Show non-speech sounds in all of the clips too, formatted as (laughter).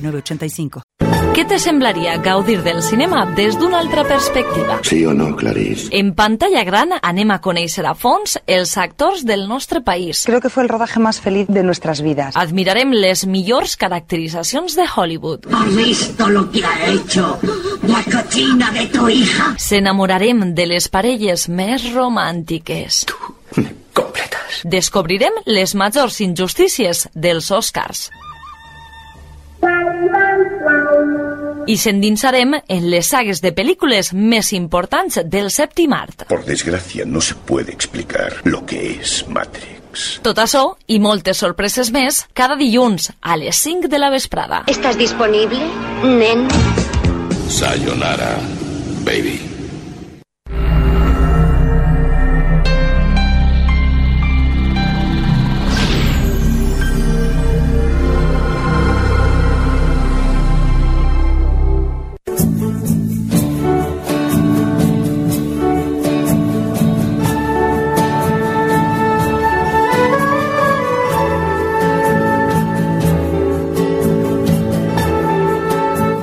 985. Què te semblaria gaudir del cinema des d'una altra perspectiva? Sí o no, Clarice? En pantalla gran anem a conèixer a fons els actors del nostre país. Creo que fue el rodaje más feliz de nuestras vidas. Admirarem les millors caracteritzacions de Hollywood. ¿Has visto lo que ha hecho la cochina de tu hija? S'enamorarem de les parelles més romàntiques. Completas. Descobrirem les majors injustícies dels Oscars. I s'endinsarem en les sagues de pel·lícules més importants del sèptim art. Por desgracia, no se puede explicar lo que es Matrix. Tot això i moltes sorpreses més cada dilluns a les 5 de la vesprada. ¿Estás disponible, nen? Sayonara, baby.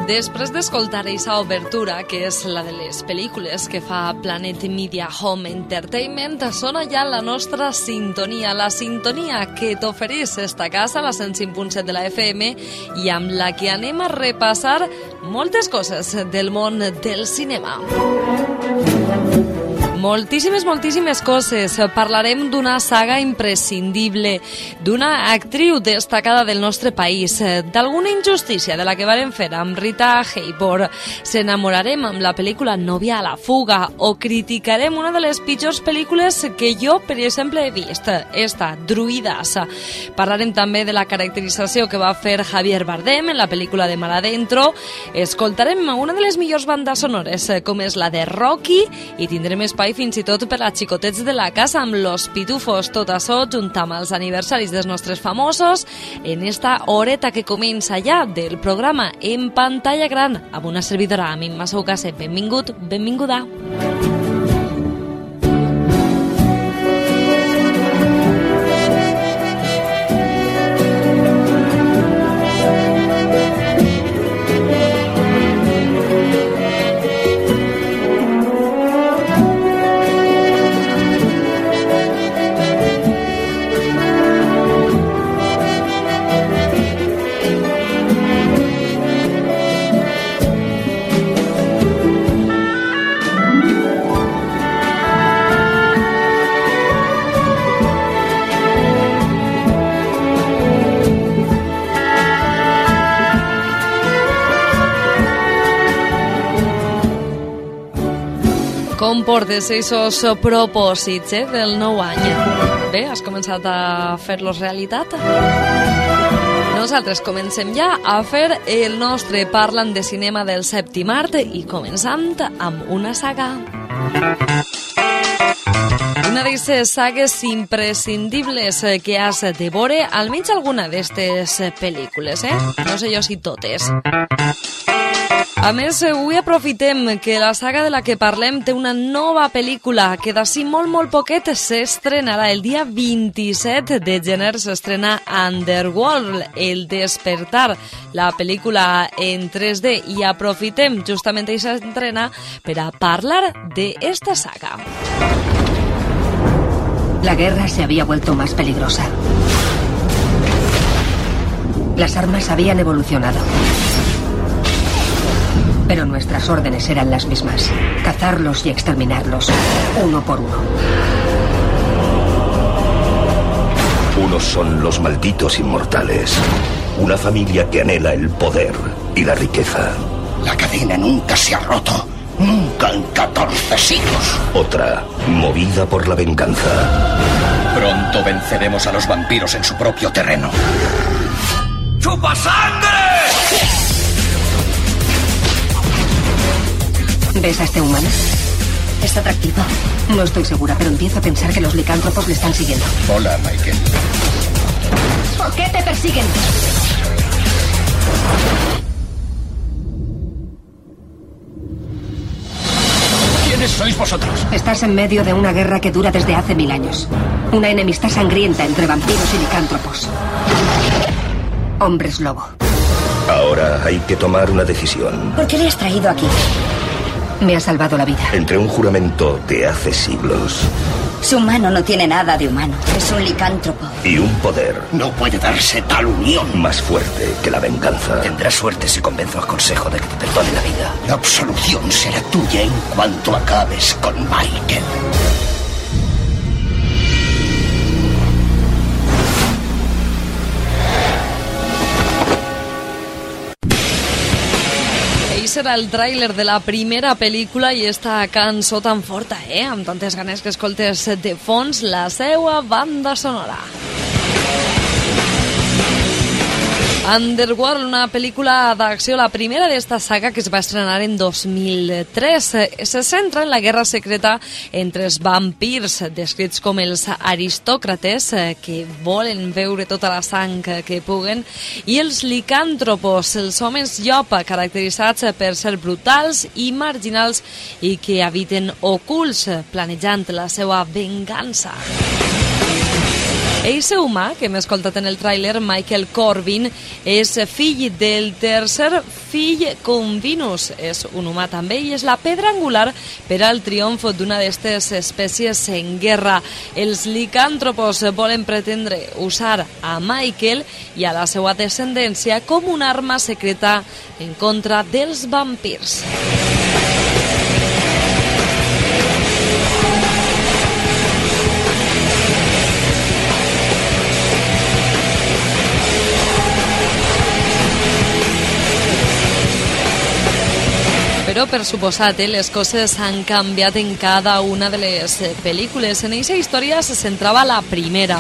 Després d'escoltar aquesta obertura, que és la de les pel·lícules que fa Planet Media Home Entertainment, sona ja la nostra sintonia, la sintonia que t'oferís esta casa, la 105.7 de la FM, i amb la que anem a repassar moltes coses del món del cinema. Moltíssimes, moltíssimes coses. Parlarem d'una saga imprescindible, d'una actriu destacada del nostre país, d'alguna injustícia de la que varen fer amb Rita Hayworth. S'enamorarem amb la pel·lícula Novia a la fuga o criticarem una de les pitjors pel·lícules que jo, per exemple, he vist, esta, Druidas. Parlarem també de la caracterització que va fer Javier Bardem en la pel·lícula de Mar Adentro. Escoltarem una de les millors bandes sonores, com és la de Rocky, i tindrem espai fins i tot per a xicotets de la casa amb Los Pitufos, tot això junt amb els aniversaris dels nostres famosos en esta horeta que comença ja del programa en pantalla gran amb una servidora, a mi Masou Case. Benvingut, benvinguda. Com portes aquests propòsits eh, del nou any? Bé, has començat a fer-los realitat? Nosaltres comencem ja a fer el nostre Parlant de Cinema del sèptim art i començant amb una saga. Una d'aquestes sagues imprescindibles que has de veure, almenys alguna d'aquestes pel·lícules, eh? No sé jo si totes. A més, avui aprofitem que la saga de la que parlem té una nova pel·lícula que d'ací molt, molt poquet s'estrenarà el dia 27 de gener s'estrena Underworld, El despertar, la pel·lícula en 3D i aprofitem justament aquesta estrena per a parlar d'esta saga. La guerra se había vuelto más peligrosa. Las armas habían evolucionado. Pero nuestras órdenes eran las mismas. Cazarlos y exterminarlos, uno por uno. Unos son los malditos inmortales. Una familia que anhela el poder y la riqueza. La cadena nunca se ha roto. Nunca en 14 siglos. Otra, movida por la venganza. Pronto venceremos a los vampiros en su propio terreno. ¡Chupa sangre! ¿Ves a este humano? Es atractivo. No estoy segura, pero empiezo a pensar que los licántropos le están siguiendo. Hola, Michael. ¿Por qué te persiguen? ¿Quiénes sois vosotros? Estás en medio de una guerra que dura desde hace mil años. Una enemistad sangrienta entre vampiros y licántropos. Hombres lobo. Ahora hay que tomar una decisión. ¿Por qué le has traído aquí? Me ha salvado la vida. Entre un juramento de hace siglos Su humano no tiene nada de humano. Es un licántropo. y un poder No puede darse tal unión. más fuerte que la venganza. Tendrás suerte si convenzo al Consejo de que te perdone la vida. La absolución será tuya en cuanto acabes con Michael. Serà el tràiler de la primera pel·lícula i esta cançó tan forta, eh? Amb tantes ganes que escoltes de fons la seua banda sonora. Underworld, una pel·lícula d'acció, la primera d'esta saga que es va estrenar en 2003. Eh, Se centra en la guerra secreta entre els vampirs, descrits com els aristòcrates, eh, que volen veure tota la sang que- que puguen, i els licàntropos, els homes llopa, caracteritzats per ser brutals i marginals i que habiten ocults, planejant la seva vengança. Eixe humà, que hem escoltat en el tràiler, Michael Corbin, és fill del tercer fill Convinus. És un humà també i és la pedra angular per al triomf d'una d'aquestes espècies en guerra. Els licàntropos volen pretendre usar a Michael i a la seva descendència com una arma secreta en contra dels vampirs. Però, per suposat, eh, les coses han canviat en cada una de les eh, pel·lícules. En aquesta història se centrava la primera.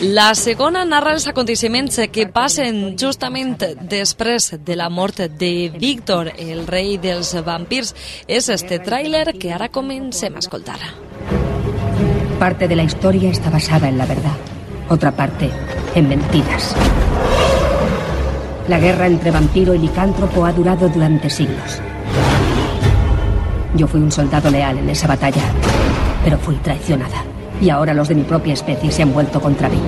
La segona narra els aconteixements que passen justament després de la mort de Víctor, el rei dels vampirs. És este tràiler que ara comencem a escoltar. Parte de la historia está basada en la verdad, otra parte en mentiras. La guerra entre vampiro y licántropo ha durado durante siglos. Yo fui un soldado leal en esa batalla, pero fui traicionada. Y ahora los de mi propia especie se han vuelto contra mí.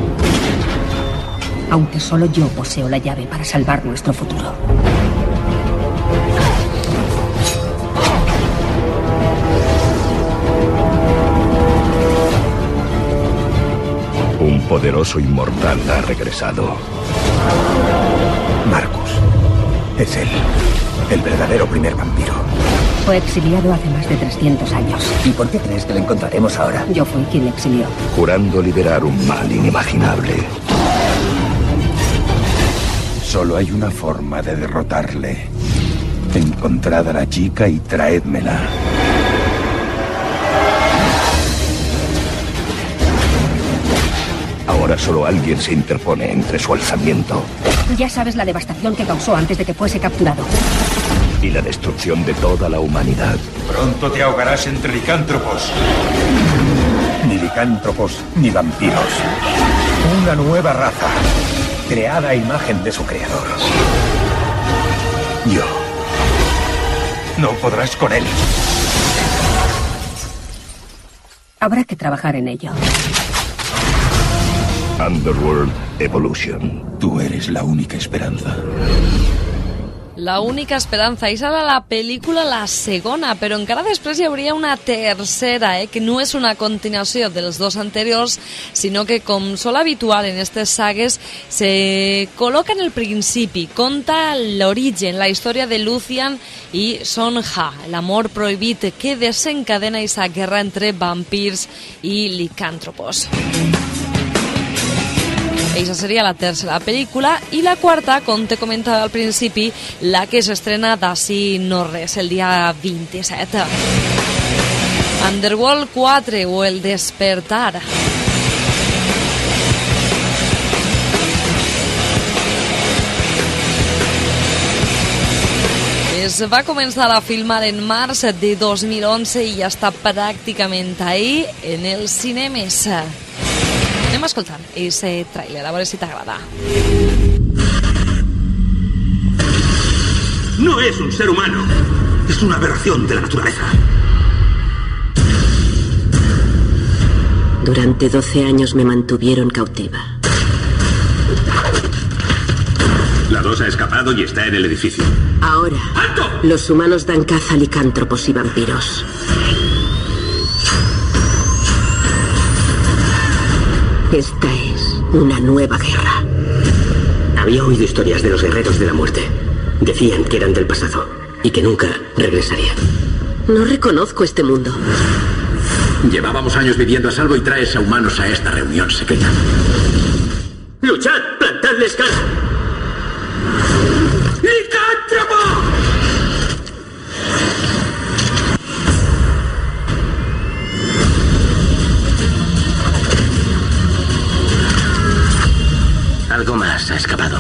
Aunque solo yo poseo la llave para salvar nuestro futuro. Un poderoso inmortal ha regresado. Marcus. Es él. El verdadero primer vampiro. Fue exiliado hace más de 300 años. ¿Y por qué crees que lo encontraremos ahora? Yo fui quien le exilió. Jurando liberar un mal inimaginable. Solo hay una forma de derrotarle. Encontrad a la chica y traédmela. Ahora solo alguien se interpone entre su alzamiento Ya sabes la devastación que causó antes de que fuese capturado. Y la destrucción de toda la humanidad. Pronto te ahogarás entre licántropos. Ni licántropos ni vampiros. Una nueva raza. Creada a imagen de su creador. Yo. No podrás con él. Habrá que trabajar en ello. Underworld Evolution. Tú eres la única esperanza. La única esperança. I serà la pel·lícula la segona, però encara després hi hauria una tercera, eh, que no és una continuació dels dos anteriors, sinó que, com sol habitual en aquestes sagues, se col·loca en el principi, conta l'origen, la història de Lucian i Son Ha, l'amor prohibit que desencadena aquesta guerra entre vampirs i licàntropos. Eixa seria la tercera pel·lícula i la quarta, com te comentava al principi, la que s'estrena d'ací no res, el dia 27. Underworld 4 o El despertar. Es va començar a filmar en març de 2011 i ja està pràcticament ahí en els cinemes. Anem escoltant ese tràiler, a veure si t'agrada. No es un ser humano. Es una aberración de la naturaleza. Durante 12 años me mantuvieron cautiva. La dos ha escapado y está en el edificio. Ahora, los humanos dan caza a licántropos y vampiros. Esta es una nueva guerra. Había oído historias de los guerreros de la muerte. Decían que eran del pasado y que nunca regresarían. No reconozco este mundo. Llevábamos años viviendo a salvo y traes a humanos a esta reunión secreta. ¡Luchad! ¡Plantadles cara! Algo más ha escapado.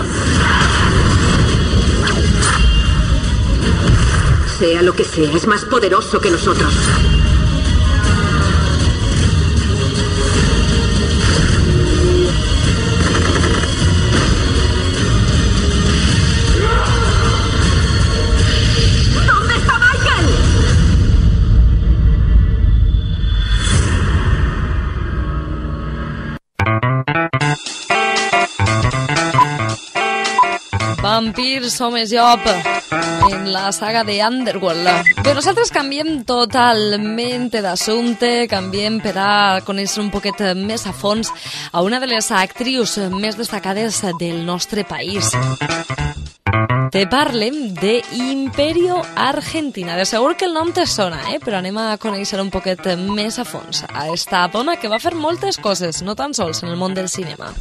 Sea lo que sea, es más poderoso que nosotros. Vampirs, homes llop, en la saga de Underworld. Bé, nosaltres canviem totalment d'assumpte, canviem per a conèixer un poquet més a fons a una de les actrius més destacades del nostre país. Te parlem de Imperio Argentina. De segur que el nom te sona, eh? però anem a conèixer un poquet més a fons a esta dona que va fer moltes coses, no tan sols en el món del cinema.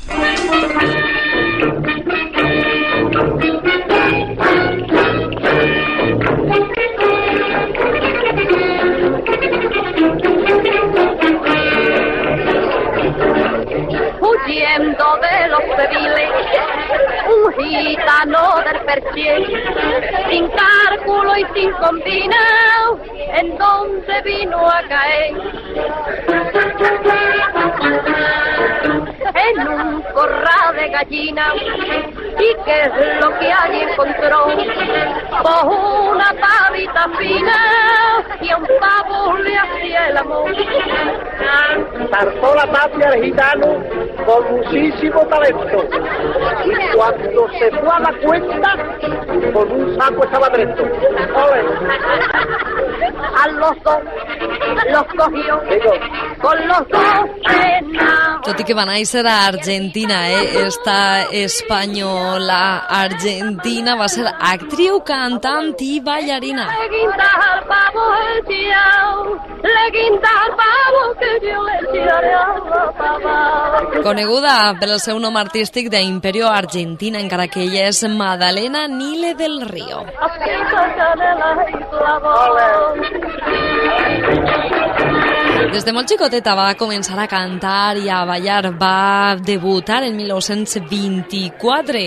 Huyendo de los civiles, un gitano del perché, sin cálculo y sin combinado, en donde vino a caer. En un corral de gallina, y qué es lo que allí encontró, pues una pavita fina y a un pavo le hacía el amor. Zarpó la tapia el gitano con muchísimo talento. Y cuando se fue a la cuenta, con un saco estaba dentro. A los dos los cogió con los dos penaos. Tot i que va néixer a Argentina, eh? esta espanyola argentina va ser actriu, cantant i ballarina. Le guinda al pavo el chiao, le guinda al pavo que yo le la pava. Coneguda pel seu nom artístic d'Imperio Argentina, encara que ella és Madalena Nile del Río. Clavón. Des de molt xicoteta va començar a cantar i a ballar. Va debutar en 1924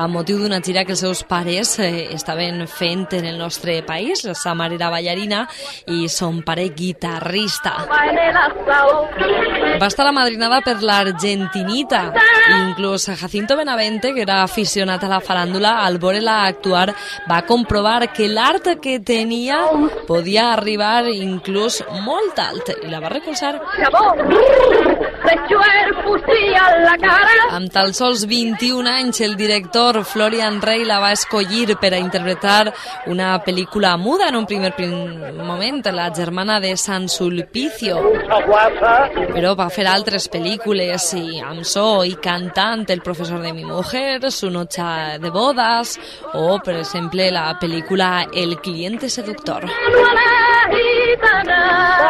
a motiu d'una gira que els seus pares eh, estaven fent en el nostre país. Sa mare era ballarina i son pare guitarrista. Va estar amadrinada per l'Argentinita. Inclús Jacinto Benavente, que era aficionat a la faràndula, al veure-la actuar, va comprovar que l'art que tenia podia arribar inclús molt alt i la va recolzar. Amb tan sols 21 anys, el director Florian Rey la va escollir per a interpretar una pel·lícula muda en un primer prim- moment, la germana de San Sulpicio. Però va fer altres pel·lícules i amb so i cantant El professor de mi mujer, Su noche de bodas o, per exemple, la pel·lícula El cliente seductor.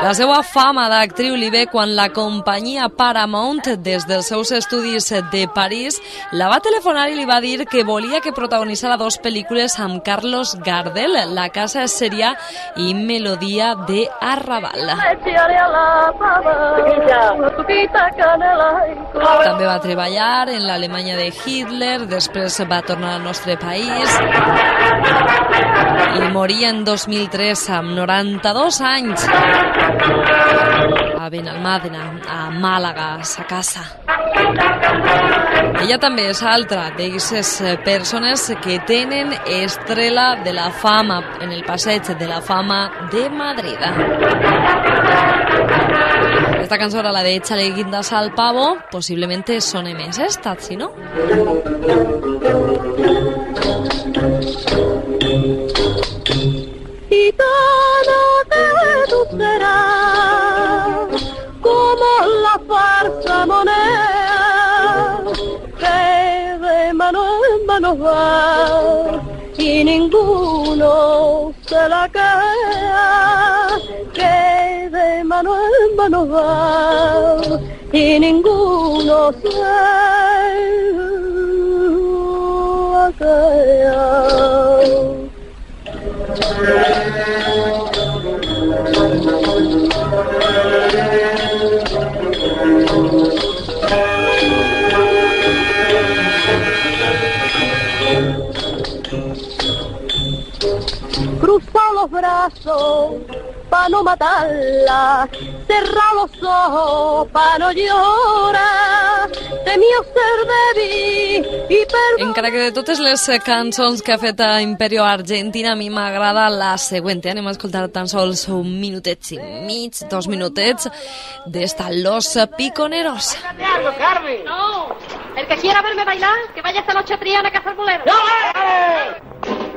La seva fama d'actriu li ve quan la companyia Paramount, des dels seus estudis de París, la va telefonar i li va dir que volia que protagonitzara dos pel·lícules amb Carlos Gardel, La casa seria i Melodia de Arrabal. També va treballar en l'Alemanya de Hitler, després va tornar al nostre país i moria en 2003 amb 92 anys a Benalmàdena, a Màlaga, a sa casa. Ella també és altra d'aquestes persones que tenen estrela de la fama en el passeig de la fama de Madrid. Esta era la de Échale guindas al pavo, posiblemente sone més esta, si no? Farsa moneda que de mano en mano va y ninguno se la queda que de mano en mano va y ninguno se la queda. Cruzó los brazos para no matarla, cerrar los ojos para no llorar, temió ser débil i per... Encara que de totes les cançons que ha fet a Imperio Argentina, a mi m'agrada la següent. Anem a escoltar tan sols un minutet i mig, dos minutets, d'esta Los Piconeros. algo, Carmen. No, el que quiera verme bailar, que vaya esta noche a Triana a cazar boleros. Te'n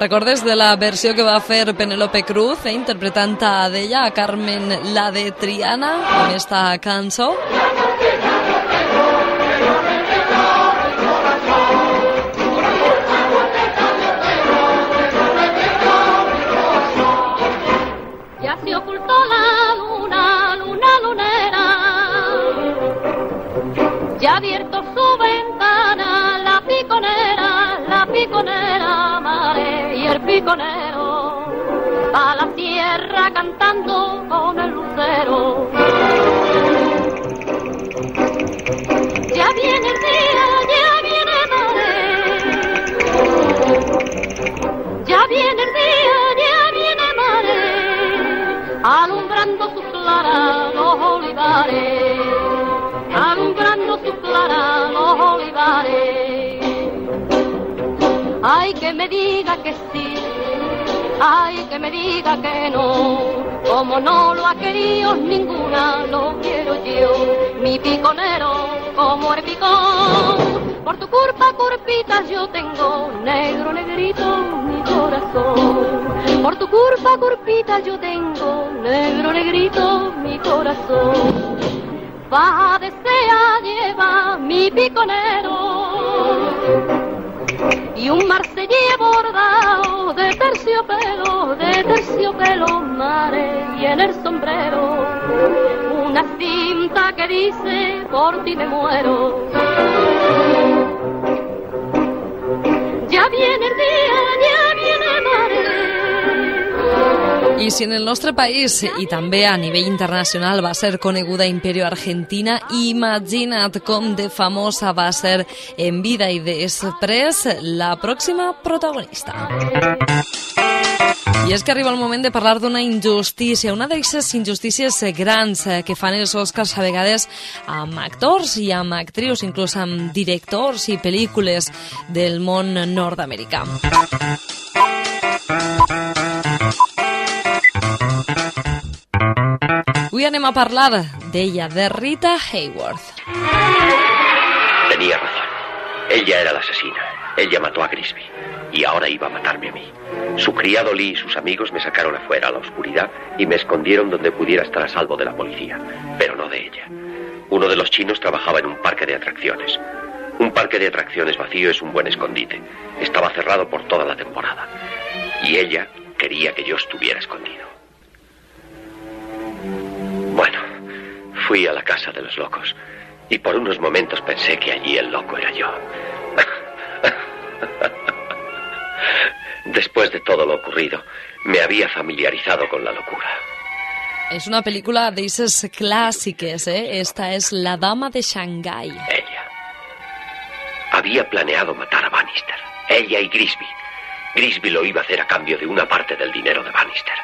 recordes de la versió que va fer Penélope Cruz, eh, interpretant a d'ella, a Carmen la de Triana, amb esta cançó? A la tierra cantando con el lucero. Ya viene el día, ya viene mare. Ya viene el día, ya viene mare, alumbrando sus claras los olivares, alumbrando sus claras los olivares. Ay, que me diga que sí, ay, que me diga que no, como no lo ha querido ninguna, lo quiero yo, mi piconero, como el picón. Por tu culpa, curpitas, yo tengo negro, negrito mi corazón. Por tu culpa, curpitas, yo tengo negro, negrito mi corazón. Va a desear llevar mi piconero y un marsellí bordado de terciopelo, de terciopelo, mare, y en el sombrero una cinta que dice por ti me muero. Ya viene el día, I si en el nostre país i també a nivell internacional va ser coneguda Imperio Argentina, imagina't com de famosa va ser en vida i després la pròxima protagonista. I és que arriba el moment de parlar d'una injustícia, una d'aquestes injustícies grans que fan els Oscars a vegades amb actors i amb actrius, inclús amb directors i pel·lícules del món nord-americà. Avui anem a parlar d'ella, de Rita Hayworth. Tenía razón. Ella era la asesina. Ella mató a Grisby. Y ahora iba a matarme a mí. Su criado Lee y sus amigos me sacaron afuera a la oscuridad y me escondieron donde pudiera estar a salvo de la policía. Pero no de ella. Uno de los chinos trabajaba en un parque de atracciones. Un parque de atracciones vacío es un buen escondite. Estaba cerrado por toda la temporada. Y ella quería que yo estuviera escondido. Bueno, fui a la casa de los locos y por unos momentos pensé que allí el loco era yo. Después de todo lo ocurrido, me había familiarizado con la locura. És una pel·lícula d'eixes clàssiques, eh? Esta és La dama de Shanghai. Ella. había planeado matar a Bannister. Ella y Grisby. Grisby lo iba a hacer a cambio de una parte del dinero de Bannister.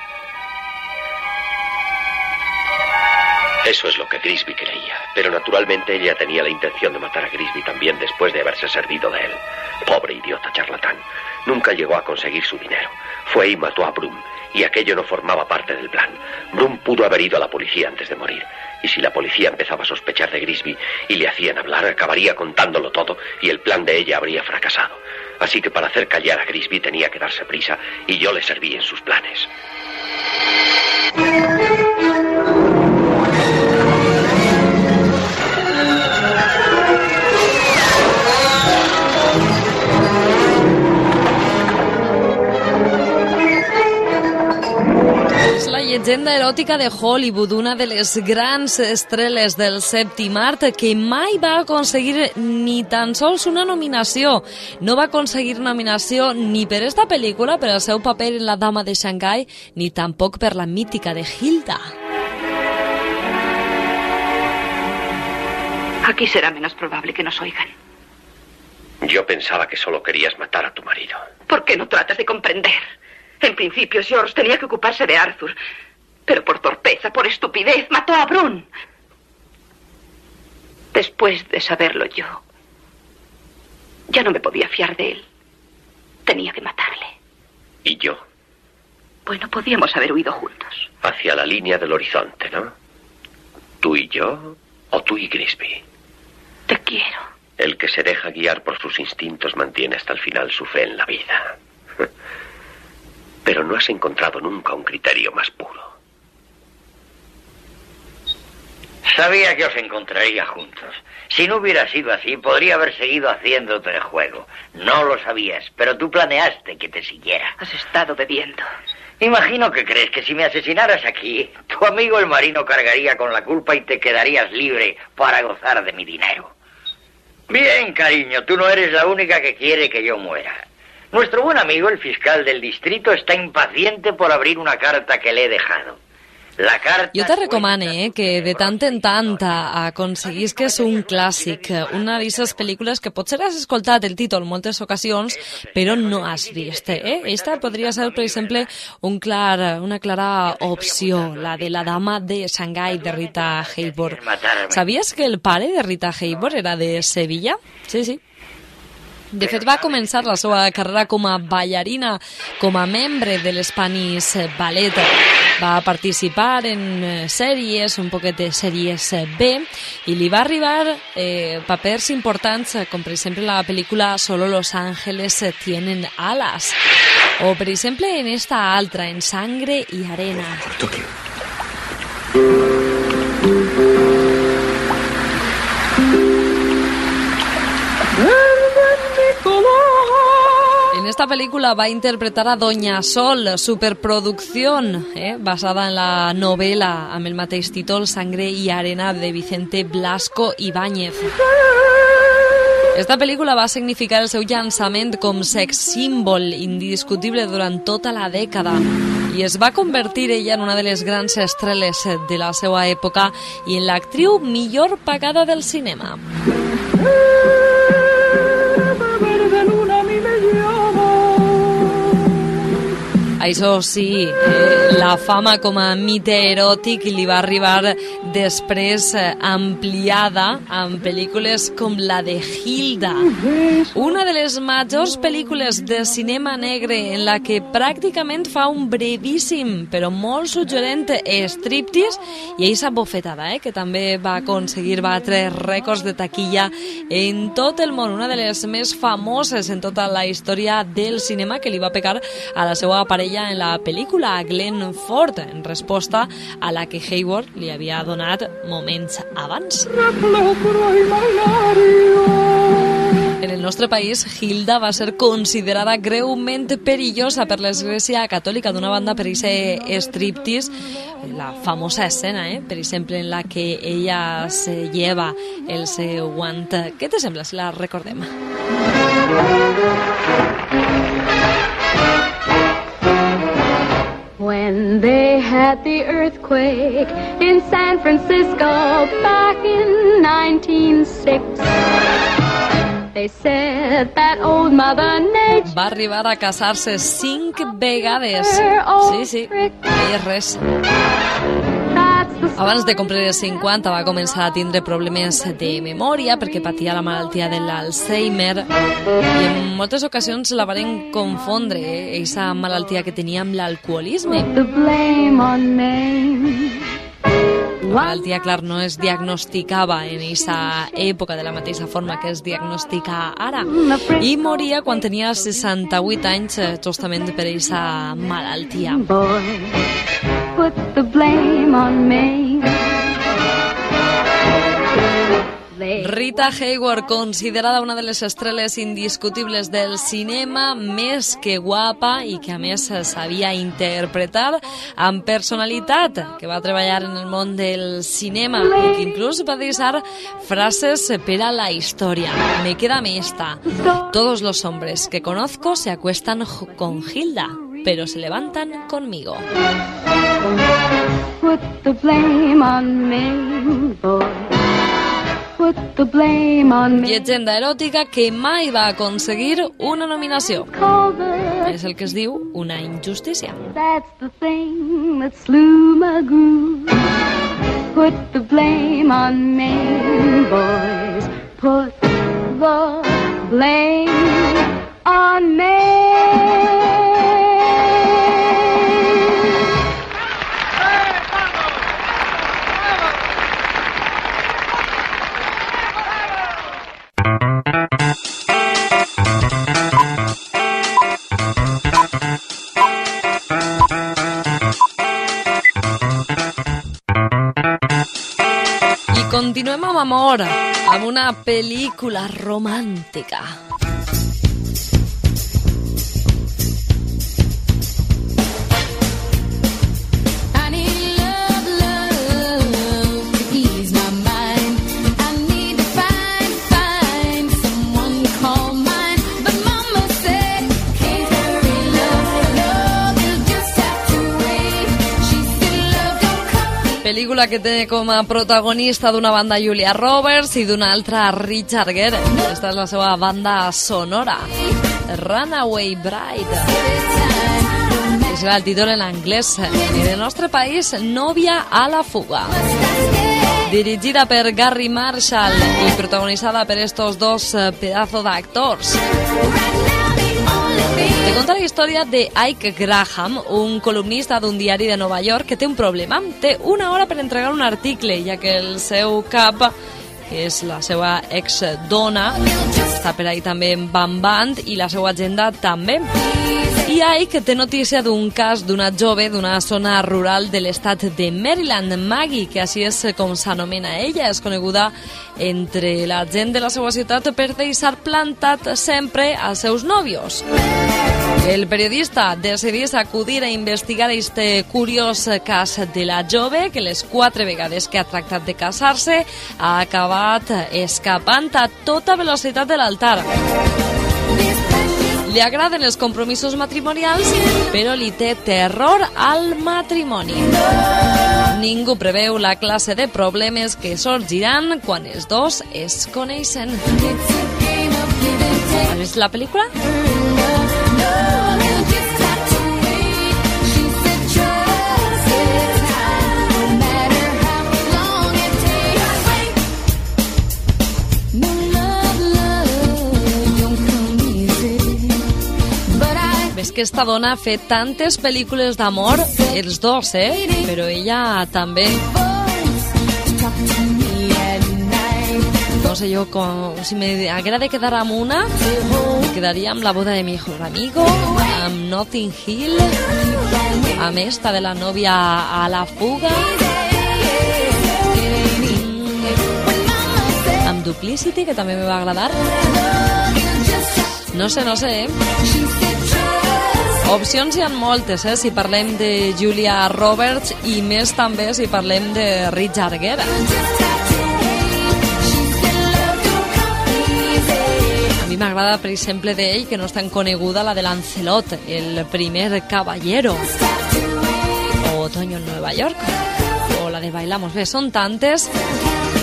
Eso es lo que Grisby creía, pero naturalmente ella tenía la intención de matar a Grisby también después de haberse servido de él. Pobre idiota charlatán. Nunca llegó a conseguir su dinero. Fue y mató a Brum, y aquello no formaba parte del plan. Brum pudo haber ido a la policía antes de morir, y si la policía empezaba a sospechar de Grisby y le hacían hablar, acabaría contándolo todo y el plan de ella habría fracasado. Así que para hacer callar a Grisby tenía que darse prisa y yo le serví en sus planes. Llegenda eròtica de Hollywood, una de les grans estrelles del sèptim art que mai va aconseguir ni tan sols una nominació. No va aconseguir nominació ni per esta pel·lícula, per al seu paper en La dama de Shanghai, ni tampoc per la mítica de Hilda. Aquí será menos probable que nos oigan. Yo pensaba que solo querías matar a tu marido. ¿Por qué no tratas de comprender? En principio, George tenía que ocuparse de Arthur. Pero por torpeza, por estupidez, mató a Brun. Después de saberlo yo, ya no me podía fiar de él. Tenía que matarle. ¿Y yo? Bueno, podíamos haber huido juntos. Hacia la línea del horizonte, ¿no? ¿Tú y yo o tú y Grisby? Te quiero. El que se deja guiar por sus instintos mantiene hasta el final su fe en la vida. (laughs) Pero no has encontrado nunca un criterio más puro. Sabía que os encontraría juntos. Si no hubiera sido así, podría haber seguido haciéndote el juego. No lo sabías, pero tú planeaste que te siguiera. Has estado bebiendo. Imagino que crees que si me asesinaras aquí, tu amigo el marino cargaría con la culpa y te quedarías libre para gozar de mi dinero. Bien, cariño, tú no eres la única que quiere que yo muera. Nuestro buen amigo, el fiscal del distrito, está impaciente por abrir una carta que le he dejado. La carta... Jo te recomane eh, que de tant en tant aconseguisques un clàssic, una d'aquestes pel·lícules que potser has escoltat el títol moltes ocasions, però no has vist. Eh? Esta podria ser, per exemple, un clar, una clara opció, la de la dama de Shanghai de Rita Hayworth. Sabies que el pare de Rita Hayworth era de Sevilla? Sí, sí. De fet, va començar la seva carrera com a ballarina, com a membre de l'Spanish Ballet. Va participar en eh, sèries, un poquet de sèries B, i li va arribar eh, papers importants, com per exemple la pel·lícula Solo los ángeles tienen alas, o per exemple en esta altra, en Sangre y Arena. En esta película va a interpretar a Doña Sol, superproducción, eh, basada en la novela amb el mateix títol Sangre y Arena de Vicente Blasco Ibáñez. Esta pel·lícula va significar el seu llançament com sex símbol indiscutible durant tota la dècada i es va convertir ella en una de les grans estrelles de la seva època i en l'actriu millor pagada del cinema. Això sí, eh, la fama com a mite eròtic li va arribar després eh, ampliada amb pel·lícules com la de Hilda, una de les majors pel·lícules de cinema negre en la que pràcticament fa un brevíssim però molt suggerent striptease i esa bofetada, eh, que també va aconseguir batre rècords de taquilla en tot el món, una de les més famoses en tota la història del cinema que li va pegar a la seva parella en la pel·lícula Glenn Ford en resposta a la que Hayward li havia donat moments abans. En el nostre país, Hilda va ser considerada greument perillosa per l'Església Catòlica d'una banda per aquest striptease, la famosa escena, eh? per exemple, en la que ella se lleva el seu guant. Què te sembla si la recordem? When they had the earthquake in San Francisco back in 1906, they said that old Mother Nature Va arribar a casar-se cinc vegades. Sí, sí, no és res. Abans de complir els 50 va començar a tindre problemes de memòria perquè patia la malaltia de l'Alzheimer i en moltes ocasions la varen confondre, eh, aquesta malaltia que tenia amb l'alcoholisme. La malaltia, clar, no es diagnosticava en aquesta època de la mateixa forma que es diagnostica ara. I moria quan tenia 68 anys, eh, justament per aquesta malaltia. Boy, put the blame on me. Rita Hayworth, considerada una de les estrelles indiscutibles del cinema, més que guapa i que a més sabia interpretar amb personalitat, que va treballar en el món del cinema i que inclús va deixar frases per a la història. Me queda esta. Todos los hombres que conozco se acuestan con Hilda, pero se levantan conmigo. Put the blame on me, boy. Put the blame on me. Llegenda eròtica que mai va aconseguir una nominació. És el que es diu una injustícia. That's the thing that slew my groove. Put the blame on me, boys. Put the blame on me. I continuem amb amor, amb una pel·lícula romàntica. Pel·lícula que té com a protagonista d'una banda Julia Roberts i d'una altra Richard Gere. Esta és la seva banda sonora, Runaway Bride. És el títol en anglès. En el nostre país, Novia a la fuga. Dirigida per Gary Marshall i protagonitzada per estos dos eh, pedazos d'actors. Te conta la història de Ike Graham, un columnista d'un diari de Nova York que té un problema. Té una hora per entregar un article, ja que el seu cap que és la seva ex-dona, està per ahí també en Van Band i la seva agenda també. I Ike té notícia d'un cas d'una jove d'una zona rural de l'estat de Maryland, Maggie, que així és com s'anomena ella, és coneguda entre la gent de la seva ciutat per deixar plantat sempre als seus nòvios. El periodista decidís acudir a investigar este curiós cas de la jove que les quatre vegades que ha tractat de casar-se ha acabat escapant a tota velocitat de l'altar. Li agraden els compromisos matrimonials, però li té terror al matrimoni. Ningú preveu la classe de problemes que sorgiran quan els dos es coneixen. Has vist la pel·lícula? Ves que esta dona ha fet tantes pel·lícules d'amor, els dos, eh? Però ella també. No sé, jo, com, si me agrada quedar amb una, quedaria amb la boda de mi mejor amigo, amb Notting Hill, amb esta de la novia a la fuga, amb Duplicity, que també me va agradar. No sé, no sé, eh? Opcions hi ha moltes, eh? si parlem de Julia Roberts i més també si parlem de Richard Gere. A mi m'agrada, per exemple, d'ell, que no és tan coneguda, la de Lancelot, el primer caballero. O Otoño en Nueva York. O la de Bailamos. Bé, són tantes.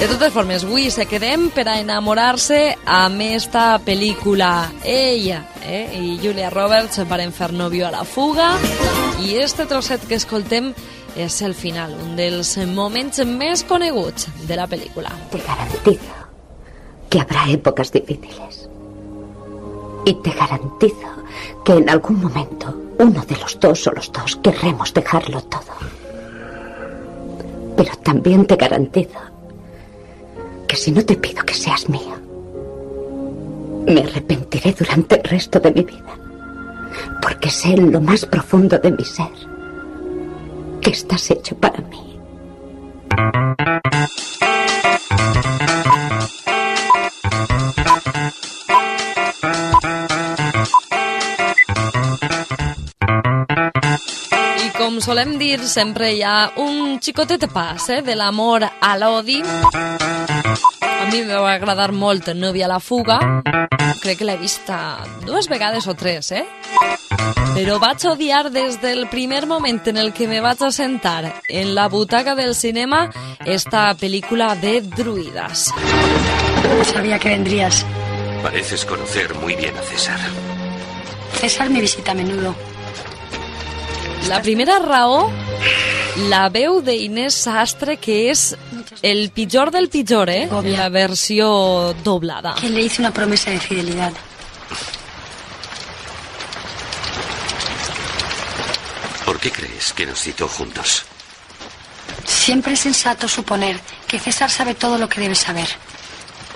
De totes formes, avui se quedem per a enamorar-se amb esta pel·lícula. Ella eh, i Julia Roberts varen fer novio a la fuga i este trosset que escoltem és el final, un dels moments més coneguts de la pel·lícula. Te garantizo que habrá épocas difíciles. Y te garantizo que en algún momento uno de los dos o los dos querremos dejarlo todo. Pero también te garantizo si no te pido que seas mía, me arrepentiré durante el resto de mi vida. Porque sé en lo más profundo de mi ser que estás hecho para mí. Com solem dir, sempre hi ha un xicotet pas eh, de l'amor a l'odi. A mi em va agradar molt Núvia a la fuga. Crec que l'he vista dues vegades o tres, eh? Però vaig odiar des del primer moment en el que me vaig assentar en la butaca del cinema esta pel·lícula de druidas. Sabía que vendrías. Pareces conocer muy bien a César. César me visita a menudo. La primera raó, la veu d'Inés Sastre, que és el pitjor del pitjor, eh? La versió doblada. Que le hice una promesa de fidelidad. ¿Por qué crees que nos citó juntos? Siempre es sensato suponer que César sabe todo lo que debe saber.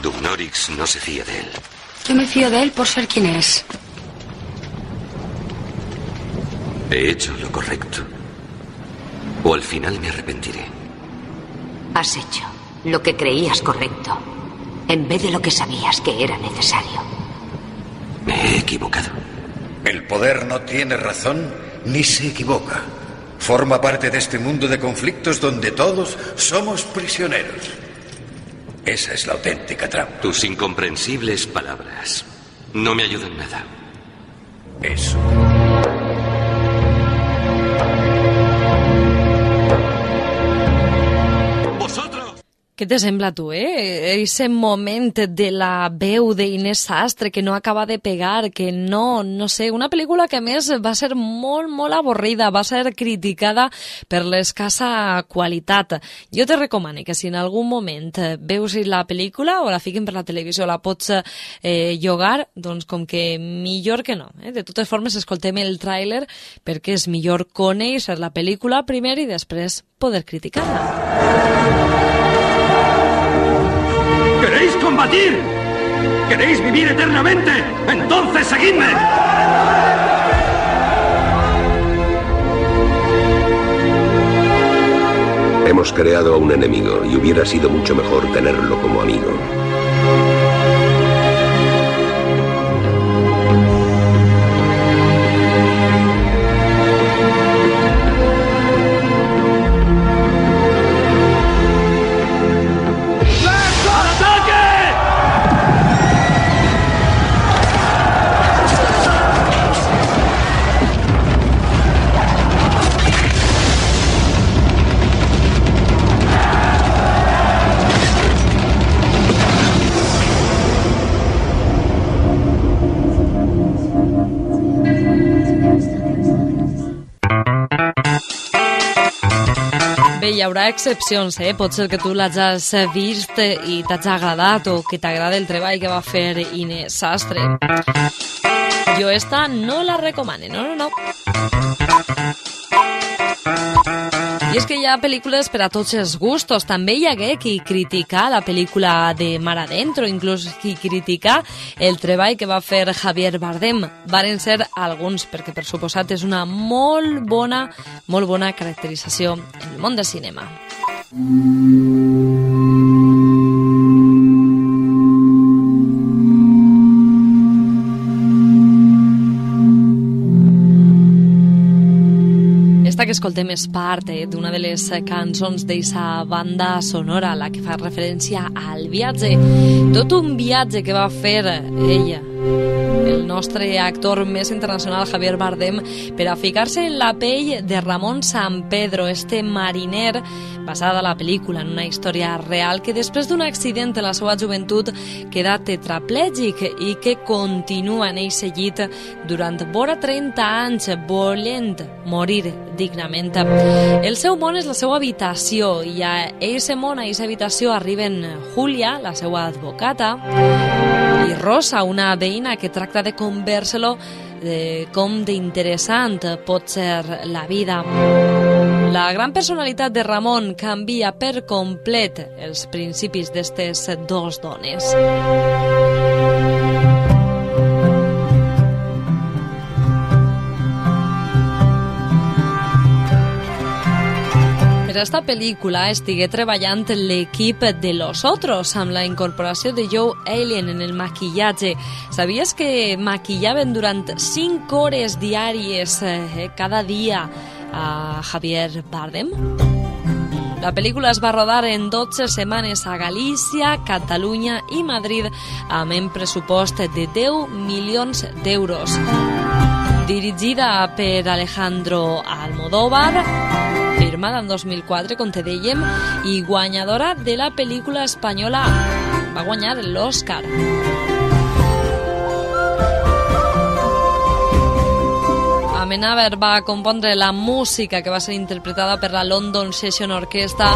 Dumnorix no se fía de él. Yo me fío de él por ser quien es. He hecho lo correcto. O al final me arrepentiré. Has hecho lo que creías correcto, en vez de lo que sabías que era necesario. Me he equivocado. El poder no tiene razón ni se equivoca. Forma parte de este mundo de conflictos donde todos somos prisioneros. Esa es la auténtica trampa. Tus incomprensibles palabras no me ayudan nada. Eso. Què te sembla tu, eh? Ese moment de la veu d'Inés Sastre que no acaba de pegar, que no, no sé, una pel·lícula que a més va ser molt, molt avorrida, va ser criticada per l'escassa qualitat. Jo te recomano que si en algun moment veus la pel·lícula o la fiquen per la televisió, la pots eh, llogar, doncs com que millor que no. Eh? De totes formes, escoltem el tràiler perquè és millor conèixer la pel·lícula primer i després poder criticar-la. ¿Queréis combatir? ¿Queréis vivir eternamente? Entonces seguidme. Hemos creado a un enemigo y hubiera sido mucho mejor tenerlo como amigo. Hi haurà excepcions, eh? Pot ser que tu l'hagis vist i t'hagi agradat o que t'agrada el treball que va fer Inés Sastre. Jo esta no la recomane, no, no, no. És que hi ha pel·lícules per a tots els gustos. També hi hagué qui critica la pel·lícula de Mar Adentro, inclús qui critica el treball que va fer Javier Bardem. Varen ser alguns, perquè per suposat és una molt bona, molt bona caracterització en el món del cinema. Esta que escoltem és part eh, d'una de les cançons d'eixa banda sonora, la que fa referència al viatge. Tot un viatge que va fer ella el nostre actor més internacional Javier Bardem per a ficar-se en la pell de Ramon San Pedro, este mariner basada la pel·lícula en una història real que després d'un accident en la seva joventut queda tetraplègic i que continua en eixe llit durant vora 30 anys volent morir dignament. El seu món és la seva habitació i a eixe món, a eixa habitació arriben Julia, la seva advocata, i Rosa, una veïna que tracta de convèrselo de com d'interessant pot ser la vida. La gran personalitat de Ramon canvia per complet els principis d'estes dos dones. Esta pel·lícula estigué treballant l'equip de Los Otros amb la incorporació de Joe Alien en el maquillatge. Sabies que maquillaven durant 5 hores diàries eh, cada dia a Javier Bardem? La pel·lícula es va rodar en 12 setmanes a Galícia, Catalunya i Madrid amb un pressupost de 10 milions d'euros. Dirigida per Alejandro Almodóvar, firmada en 2004, com te dèiem, i guanyadora de la pel·lícula espanyola. Va guanyar l'Oscar. Amenábar va compondre la música que va ser interpretada per la London Session Orchestra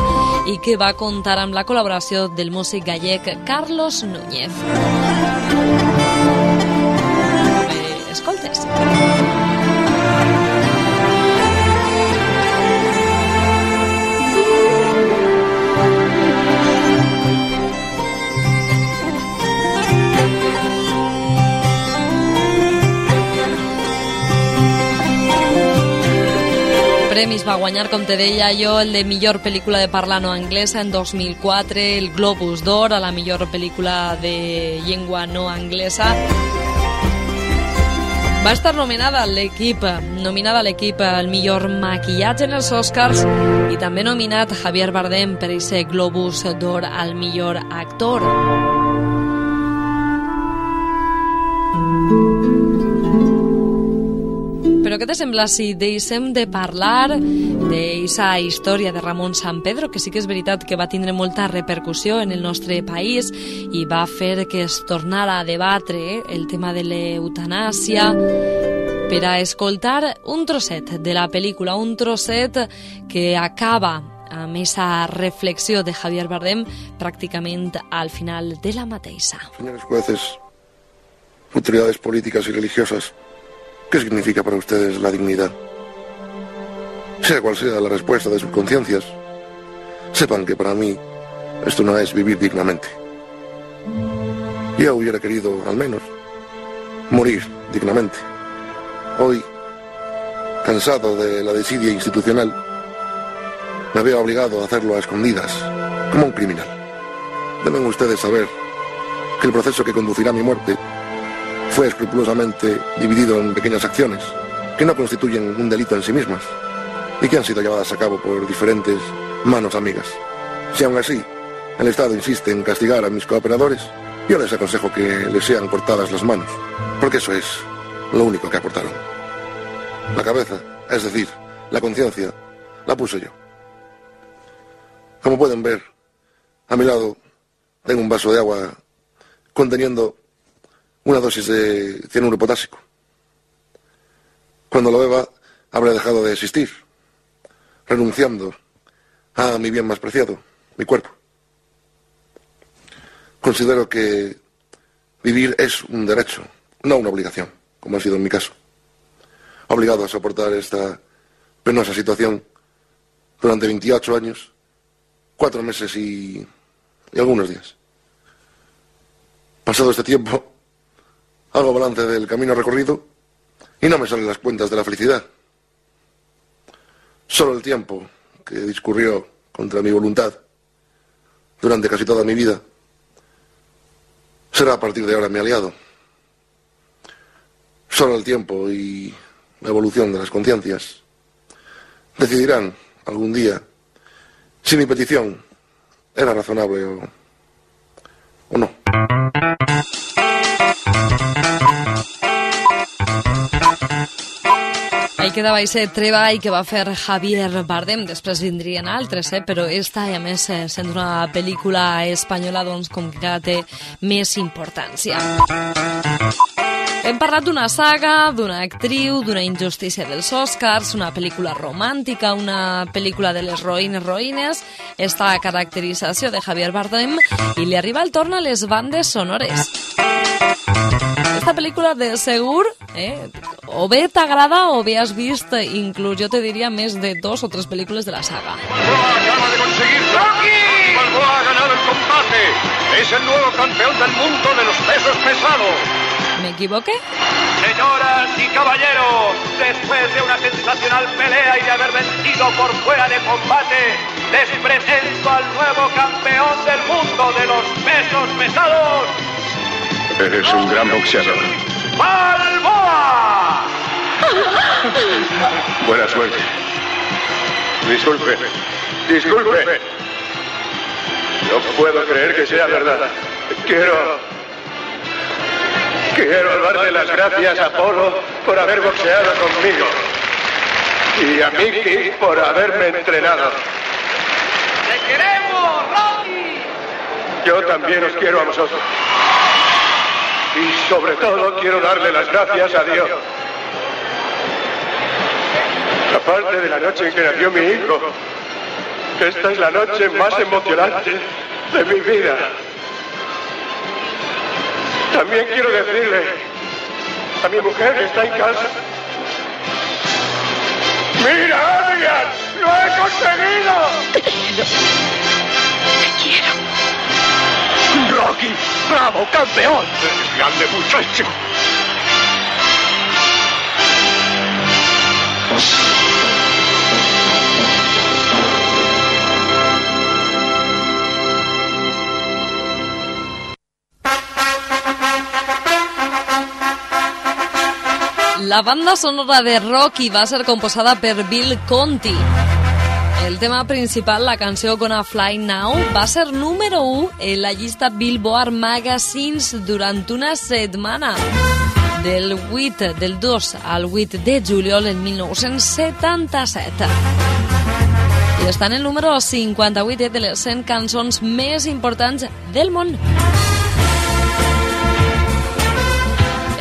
i que va comptar amb la col·laboració del músic gallec Carlos Núñez. Eh, escoltes. Premis va guanyar, com te deia jo, el de millor pel·lícula de parla no anglesa en 2004, el Globus d'Or a la millor pel·lícula de llengua no anglesa. Va estar nominada l'equip, nominada a l'equip al millor maquillatge en els Oscars i també nominat Javier Bardem per ese Globus d'Or al millor actor. Què te sembla si deixem de parlar d'aquesta història de Ramon San Pedro, que sí que és veritat que va tindre molta repercussió en el nostre país i va fer que es tornara a debatre el tema de l'eutanàsia, per a escoltar un trosset de la pel·lícula, un trosset que acaba amb aquesta reflexió de Javier Bardem pràcticament al final de la mateixa. Señores jueces, autoridades políticas y religiosas, ¿qué significa para ustedes la dignidad? Sea cual sea la respuesta de sus conciencias, sepan que para mí esto no es vivir dignamente. Yo hubiera querido, al menos, morir dignamente. Hoy, cansado de la desidia institucional, me veo obligado a hacerlo a escondidas, como un criminal. Deben ustedes saber que el proceso que conducirá a mi muerte fue escrupulosamente dividido en pequeñas acciones que no constituyen un delito en sí mismas y que han sido llevadas a cabo por diferentes manos amigas. Si aún así el Estado insiste en castigar a mis cooperadores, yo les aconsejo que les sean cortadas las manos, porque eso es lo único que aportaron. La cabeza, es decir, la conciencia, la puse yo. Como pueden ver, a mi lado tengo un vaso de agua conteniendo una dosis de cianuro potásico. Cuando lo beba, habré dejado de existir, renunciando a mi bien más preciado, mi cuerpo. Considero que vivir es un derecho, no una obligación, como ha sido en mi caso. Obligado a soportar esta penosa situación durante 28 años, cuatro meses y, y algunos días. Pasado este tiempo, hago balance del camino recorrido y no me salen las cuentas de la felicidad. Solo el tiempo que discurrió contra mi voluntad durante casi toda mi vida será a partir de ahora mi aliado. Solo el tiempo y la evolución de las conciencias decidirán algún día si mi petición era razonable o, el que va ser treball que va fer Javier Bardem, després vindrien altres, eh? però esta, a més, eh, sent una pel·lícula espanyola, doncs, com que té més importància. Hem parlat d'una saga, d'una actriu, d'una injustícia dels Oscars, una pel·lícula romàntica, una pel·lícula de les roïnes roïnes, esta caracterització de Javier Bardem, i li arriba el torn a les bandes sonores. Esta pel·lícula de segur, eh, o bé t'agrada o bé has vist, inclús jo te diria, més de dos o tres pel·lícules de la saga. acaba de conseguir. ¡Rocky! Balboa ha ganado el combate. Es el nuevo campeón del mundo de los pesos pesados. ¿Me equivoqué? Señoras y caballeros, después de una sensacional pelea y de haber vencido por fuera de combate, les presento al nuevo campeón del mundo de los pesos pesados, Eres un gran boxeador. Balboa. Buena suerte. Disculpe. Disculpe. No puedo creer que sea verdad. Quiero... Quiero darle las gracias a Polo por haber boxeado conmigo. Y a Mickey por haberme entrenado. ¡Te queremos, Rocky! Yo también os quiero a vosotros. Y sobre todo quiero darle las gracias a Dios. Aparte de la noche en que nació mi hijo, esta es la noche más emocionante de mi vida. También quiero decirle a mi mujer que está en casa. ¡Mira, Adrian! ¡Lo he conseguido! Rocky, bravo, campeón. ¡Eres grande muchacho! La banda sonora de Rocky va ser composada per Bill Conti. El tema principal, la canció Gonna Fly Now, va ser número 1 en la llista Billboard Magazines durant una setmana del 8, del 2 al 8 de juliol en 1977. I està en el número 58 de les 100 cançons més importants del món.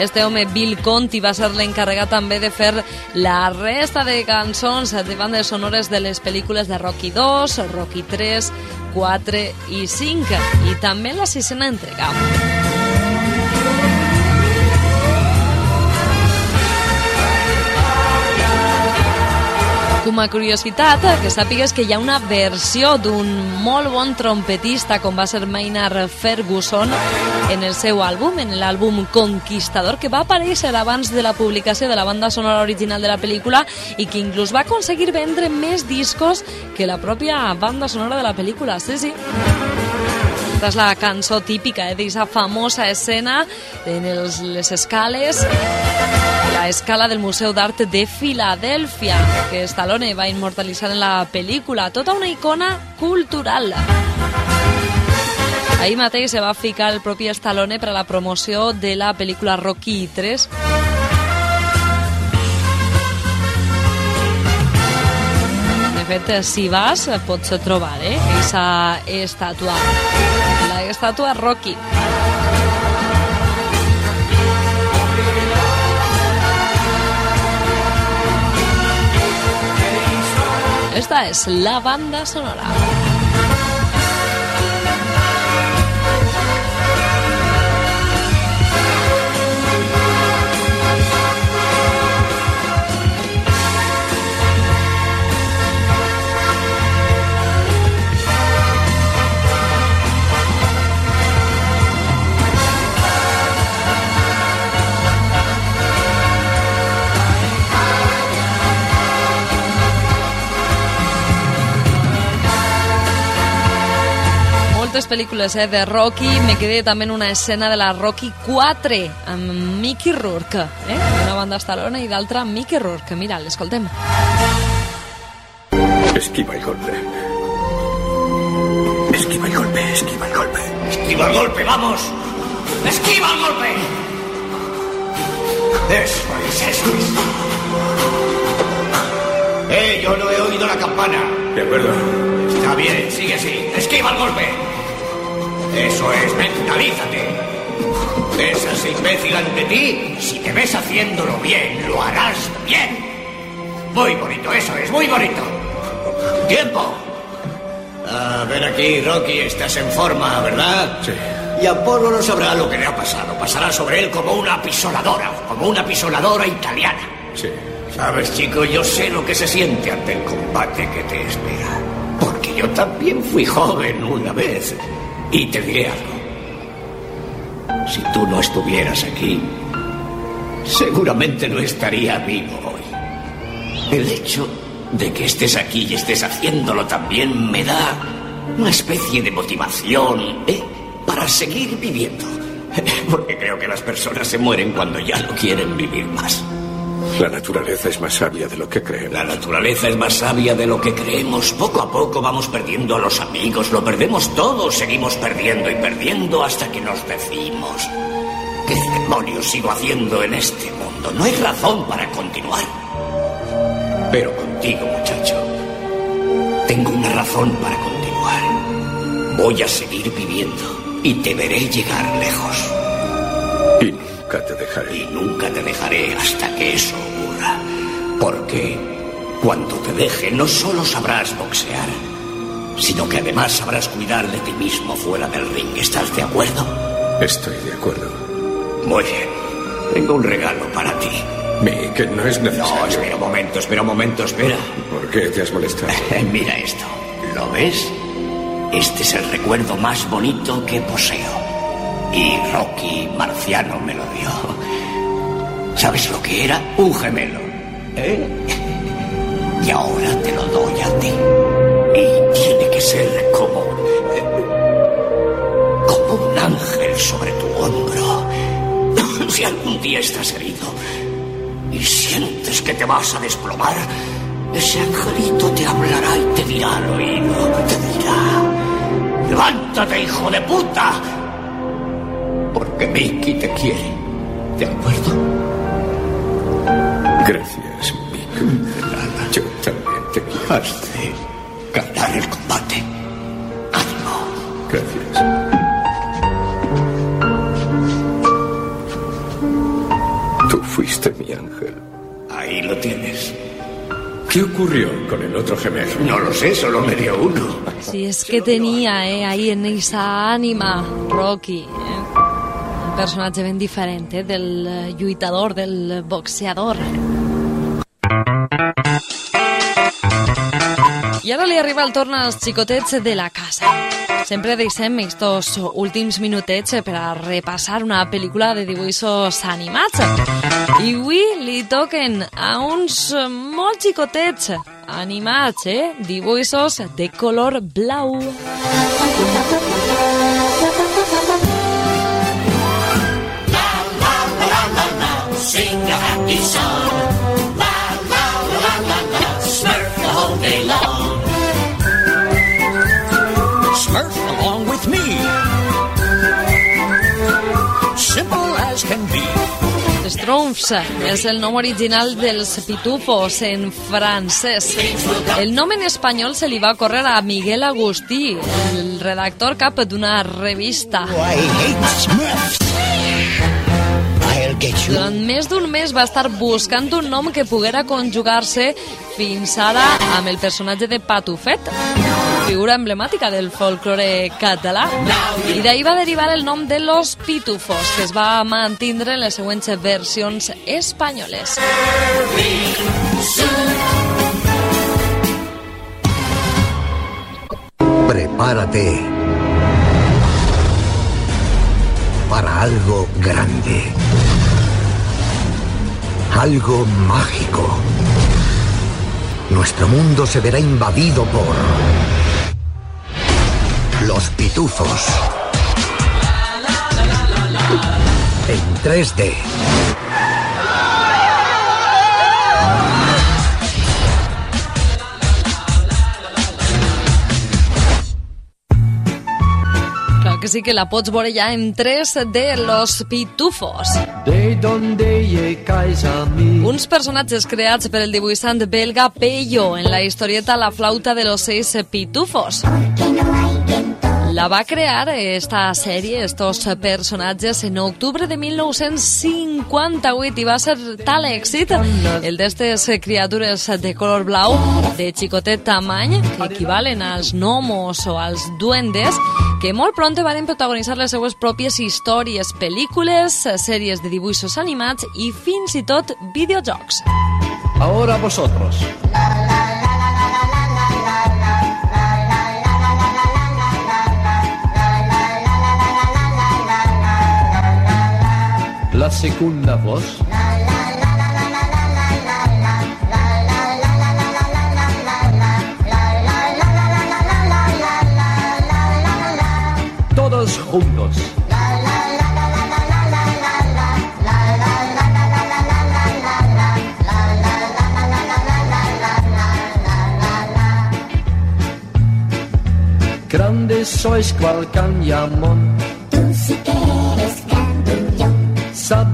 Este home, Bill Conti, va ser l'encarregat també de fer la resta de cançons de bandes sonores de les pel·lícules de Rocky 2, Rocky 3, 4 i 5, i també la sisena entrega. Com a curiositat, que sàpigues que hi ha una versió d'un molt bon trompetista com va ser Maynard Ferguson en el seu àlbum, en l'àlbum Conquistador, que va aparèixer abans de la publicació de la banda sonora original de la pel·lícula i que inclús va aconseguir vendre més discos que la pròpia banda sonora de la pel·lícula. Sí, sí. Esta és la cançó típica eh, d'aquesta famosa escena en els, les escales la escala del Museu d'Art de Filadèlfia, que Stallone va immortalitzar en la pel·lícula. Tota una icona cultural. Ahir mateix se va ficar el propi Stallone per a la promoció de la pel·lícula Rocky 3. Fet, si vas, pots trobar, eh? Aquesta estàtua. La estàtua Rocky. Esta es la banda sonora. Moltes pel·lícules eh, de Rocky, me quedé també en una escena de la Rocky 4 amb Mickey Rourke, eh? una banda Stallone i d'altra Mickey Rourke. Mira, l'escoltem. Esquiva el golpe. Esquiva el golpe, esquiva el golpe. Esquiva el golpe, vamos. Esquiva el golpe. Eso es, eso es. campana. De acuerdo. Está bien, sigue así. Esquiva el golpe. Eso es, mentalízate. ¿Ves a ese imbécil ante ti? Si te ves haciéndolo bien, lo harás bien. Muy bonito, eso es, muy bonito. ¡Tiempo! A ver aquí, Rocky, estás en forma, ¿verdad? Sí. Y Apolo no sabrá lo que le ha pasado. Pasará sobre él como una apisoladora, como una apisoladora italiana. Sí. Sabes, chico, yo sé lo que se siente ante el combate que te espera. Porque yo también fui joven una vez. Y te diré algo. Si tú no estuvieras aquí, seguramente no estaría vivo hoy. El hecho de que estés aquí y estés haciéndolo también me da una especie de motivación, ¿eh? Para seguir viviendo. (laughs) Porque creo que las personas se mueren cuando ya no quieren vivir más. La naturaleza es más sabia de lo que creemos. La naturaleza es más sabia de lo que creemos. Poco a poco vamos perdiendo a los amigos, lo perdemos todo, seguimos perdiendo y perdiendo hasta que nos decimos. ¿Qué demonios sigo haciendo en este mundo? No hay razón para continuar. Pero contigo, muchacho, tengo una razón para continuar. Voy a seguir viviendo y te veré llegar lejos. Y nunca te dejaré. Y nunca te dejaré hasta que eso ocurra. Porque cuando te deje no solo sabrás boxear, sino que además sabrás cuidar de ti mismo fuera del ring. ¿Estás de acuerdo? Estoy de acuerdo. Muy bien. Tengo un regalo para ti. Mi, que no es necesario. No, espera un momento, espera un momento, espera. ¿Por qué te has molestado? (laughs) Mira esto. ¿Lo ves? Este es el recuerdo más bonito que poseo. Y Rocky Marciano me lo dio. ¿Sabes lo que era? Un gemelo. ¿Eh? Y ahora te lo doy a ti. Y tiene que ser como. como un ángel sobre tu hombro. (coughs) Si algún día estás herido y sientes que te vas a desplomar, ese angelito te hablará y te dirá al oído. Te dirá: ¡Levántate, hijo de puta! Porque Mickey te quiere. ¿De acuerdo? Gracias, Mick. Yo también te quiero. Has de ganar el combate. ¡Ánimo! Gracias. Tú fuiste mi ángel. Ahí lo tienes. ¿Qué ocurrió con el otro gemelo? No lo sé, solo me dio uno. Si es que tenía eh, ahí en esa ànima Rocky, personatge ben diferent eh, del eh, lluitador, del boxeador. I ara li arriba el torn als xicotets de la casa. Sempre deixem estos últims minutets per a repassar una pel·lícula de dibuixos animats. I avui li toquen a uns molt xicotets animats, eh? Dibuixos de color blau. Sing a happy song. La la la la la. Smurf the whole day long. Smurf along with me. Simple as can be. Strumps és el nom original dels pitufos en francès. El nom en espanyol se li va córrer a Miguel Agustí, el redactor cap d'una revista. Durant més d'un mes va estar buscant un nom que poguera conjugar-se fins ara amb el personatge de Patufet, figura emblemàtica del folklore català. I d'ahir va derivar el nom de Los Pitufos, que es va mantindre en les següents versions espanyoles. Prepárate para algo grande. Algo mágico. Nuestro mundo se verá invadido por los pitufos. En 3D. Sí que la pots veure ja en tres de Los Pitufos. Uns personatges creats per el dibuixant belga Pello en la historieta La flauta de los seis pitufos. La va crear esta sèrie, estos personatges, en octubre de 1958 i va ser tal èxit el d'estes criatures de color blau de xicotet tamany, que equivalen als gnomos o als duendes, que molt pronte van protagonitzar les seues pròpies històries, pel·lícules, sèries de dibuixos animats i fins i tot videojocs. Ahora vosotros. La voz. Todos juntos. Grandes sois cual cañamón.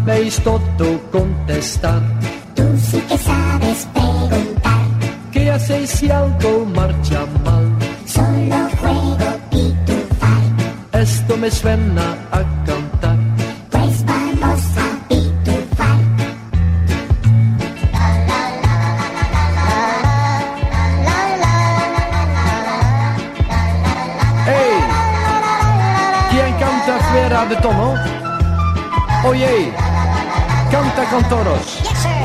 Sabéis todo contestar. Tú sí que sabes preguntar. ¿Qué hacéis si algo marcha mal? Solo juego pitufar. Esto me suena a cantar. Pues vamos a pitufar. ¡Ey! ¿Quién canta fuera de tono? Oye, canta con todos.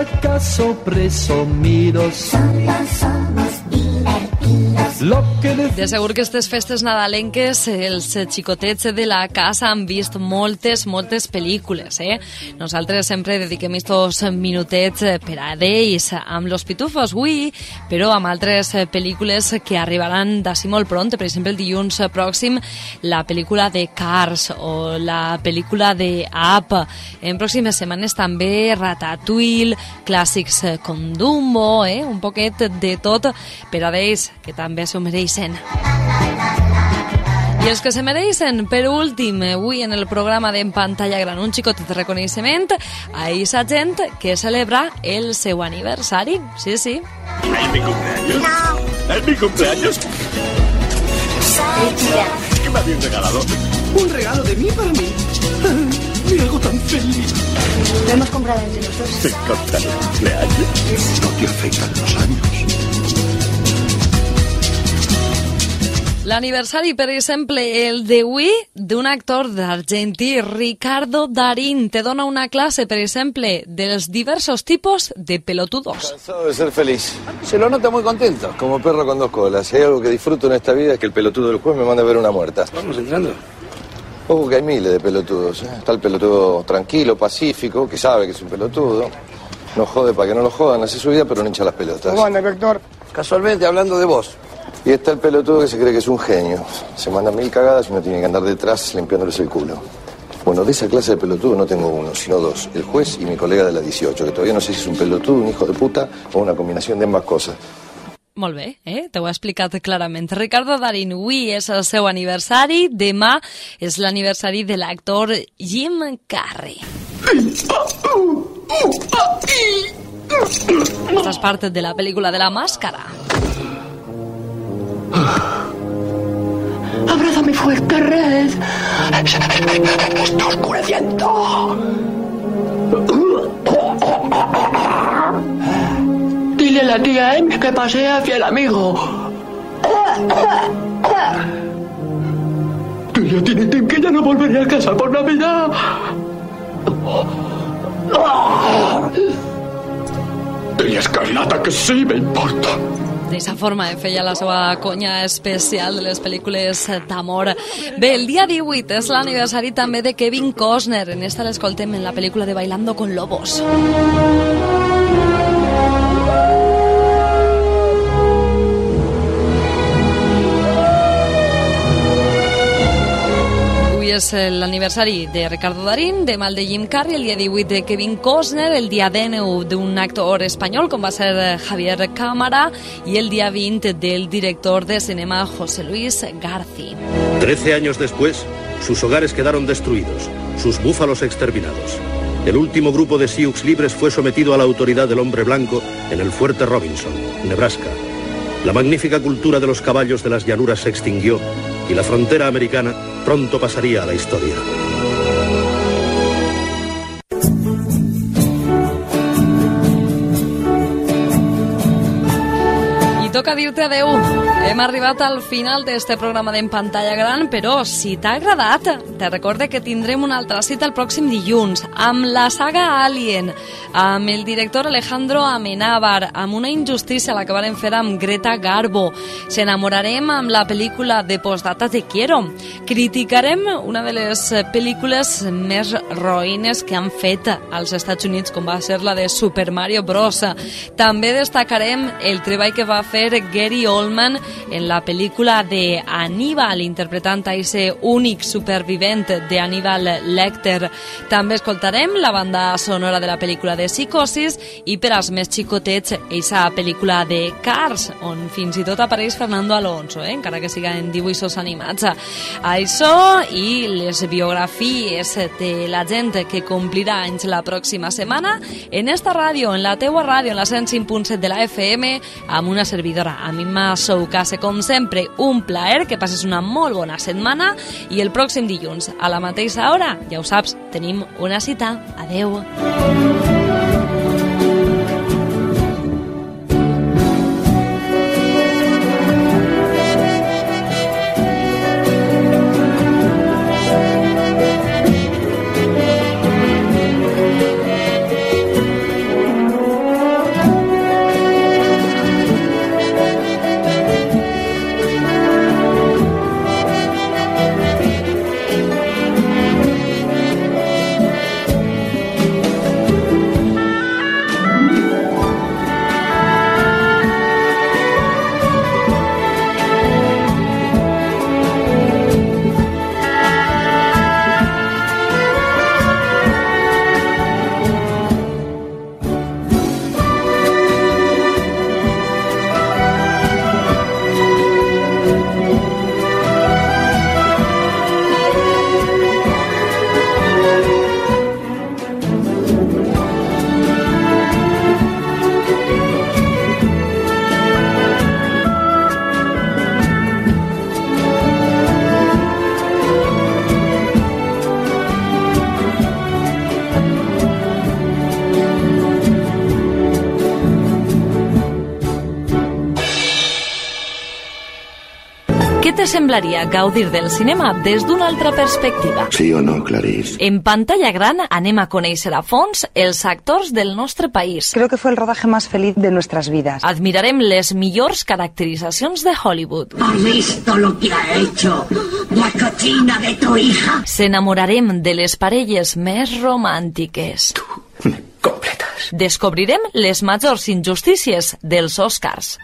¿Sois acaso presumidos? Solo somos divertidos. De... Segur que aquestes festes nadalenques els xicotets de la casa han vist moltes, moltes pel·lícules, eh? Nosaltres sempre dediquem estos minutets eh, per a ells amb Los Pitufos, avui, però amb altres eh, pel·lícules que arribaran d'ací molt pront, per exemple el dilluns pròxim la pel·lícula de Cars o la pel·lícula de Up. En pròximes setmanes també Ratatouille, clàssics eh, com Dumbo, eh? un poquet de tot per a ells que també s'ho mereixen. I els que se mereixen, per últim, avui en el programa d'en pantalla gran, un xicot de reconeixement a aquesta gent que celebra el seu aniversari. Sí, sí. ¿Es mi cumpleaños? No. ¿Es mi cumpleaños? ¿Qué me habéis regalado? Un regalo de mí para mí. (laughs) Me hago tan feliz. Lo hemos comprado entre nosotros. ¿Te encanta el cumpleaños? No te afectan los años. L'aniversari, per exemple, el d'avui d'un actor d'argentí, Ricardo Darín, te dona una clase, per exemple, dels diversos tipos de pelotudos. Cansado de ser feliz. Se lo nota muy contento, como perro con dos colas. Si hay algo que disfruto en esta vida es que el pelotudo del juez me manda a ver una muerta. Vamos entrando. Ojo que hay miles de pelotudos. ¿eh? Está el pelotudo tranquilo, pacífico, que sabe que es un pelotudo. No jode para que no lo jodan, hace su vida, pero no hincha las pelotas. ¿Cómo anda, inspector? Casualmente, hablando de vos. Y está el pelotudo que se cree que es un genio. Se manda mil cagadas y uno tiene que andar detrás limpiándoles el culo. Bueno, de esa clase de pelotudo no tengo uno, sino dos. El juez y mi colega de la 18, que todavía no sé si es un pelotudo, un hijo de puta o una combinación de ambas cosas. Molt bé, eh? T'ho he explicat clarament. Ricardo Darín, avui és el seu aniversari, demà és l'aniversari de l'actor Jim Carrey. Esta és part de la pel·lícula de la màscara. Abrázame fuerte, Red. Está oscureciendo. Dile a la tía Em que pasea hacia el amigo. Dile a Tiny Tim que ya no volveré a casa por Navidad. I escarlata que sí me importa. D'esta forma eh, feia la seva conya especial de les pel·lícules d'amor. Bé, el dia 18 és l'aniversari també de Kevin Costner. En esta l'escoltem en la pel·lícula de Bailando con Lobos. Avui és l'aniversari de Ricardo Darín, demà el de Jim Carrey, el dia 18 de Kevin Costner, el dia 19 d'un actor espanyol com va ser eh, Javier Cámara i el dia 20 del director de cinema José Luis Garci. Trece años después, sus hogares quedaron destruidos, sus búfalos exterminados. El último grupo de Sioux libres fue sometido a la autoridad del hombre blanco en el fuerte Robinson, Nebraska. La magnífica cultura de los caballos de las llanuras se extinguió y la frontera americana pronto pasaría a la historia. Toca dir-te adeu. Hem arribat al final d'este programa d'en pantalla gran, però si t'ha agradat, te recorde que tindrem una altra cita el pròxim dilluns amb la saga Alien, amb el director Alejandro Amenábar, amb una injustícia la que varen fer amb Greta Garbo. S'enamorarem amb la pel·lícula de postdata Te Quiero. Criticarem una de les pel·lícules més roïnes que han fet als Estats Units, com va ser la de Super Mario Bros. També destacarem el treball que va fer Gary Oldman en la pel·lícula de Aníbal, interpretant a ese únic supervivent de Aníbal Lecter. També escoltarem la banda sonora de la pel·lícula de Psicosis i per als més xicotets, eixa pel·lícula de Cars, on fins i tot apareix Fernando Alonso, eh? encara que siga en dibuixos animats. Això i les biografies de la gent que complirà anys la pròxima setmana en esta ràdio, en la teua ràdio, en la 105.7 de la FM, amb una servidora, a mi Soukase. Com sempre, un plaer, que passes una molt bona setmana i el pròxim dilluns, a la mateixa hora, ja ho saps, tenim una cita. Adeu. Què semblaria gaudir del cinema des d'una altra perspectiva? Sí o no, Clarice? En pantalla gran anem a conèixer a fons els actors del nostre país. Creo que fue el rodaje más feliz de nuestras vidas. Admirarem les millors caracteritzacions de Hollywood. ¿Has visto lo que ha hecho la cochina de tu hija? S'enamorarem de les parelles més romàntiques. Completes. Descobrirem les majors injustícies dels Oscars.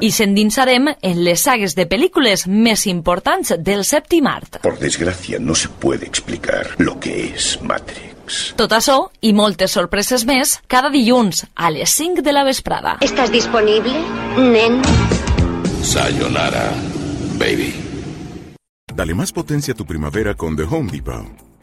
I s'endinsarem en les sagues de pel·lícules més importants del sèptim art. Por desgracia, no se puede explicar lo que es Matrix. Tot això i moltes sorpreses més cada dilluns a les 5 de la vesprada. ¿Estás disponible, nen? Sayonara, baby. Dale más potencia a tu primavera con The Home Depot.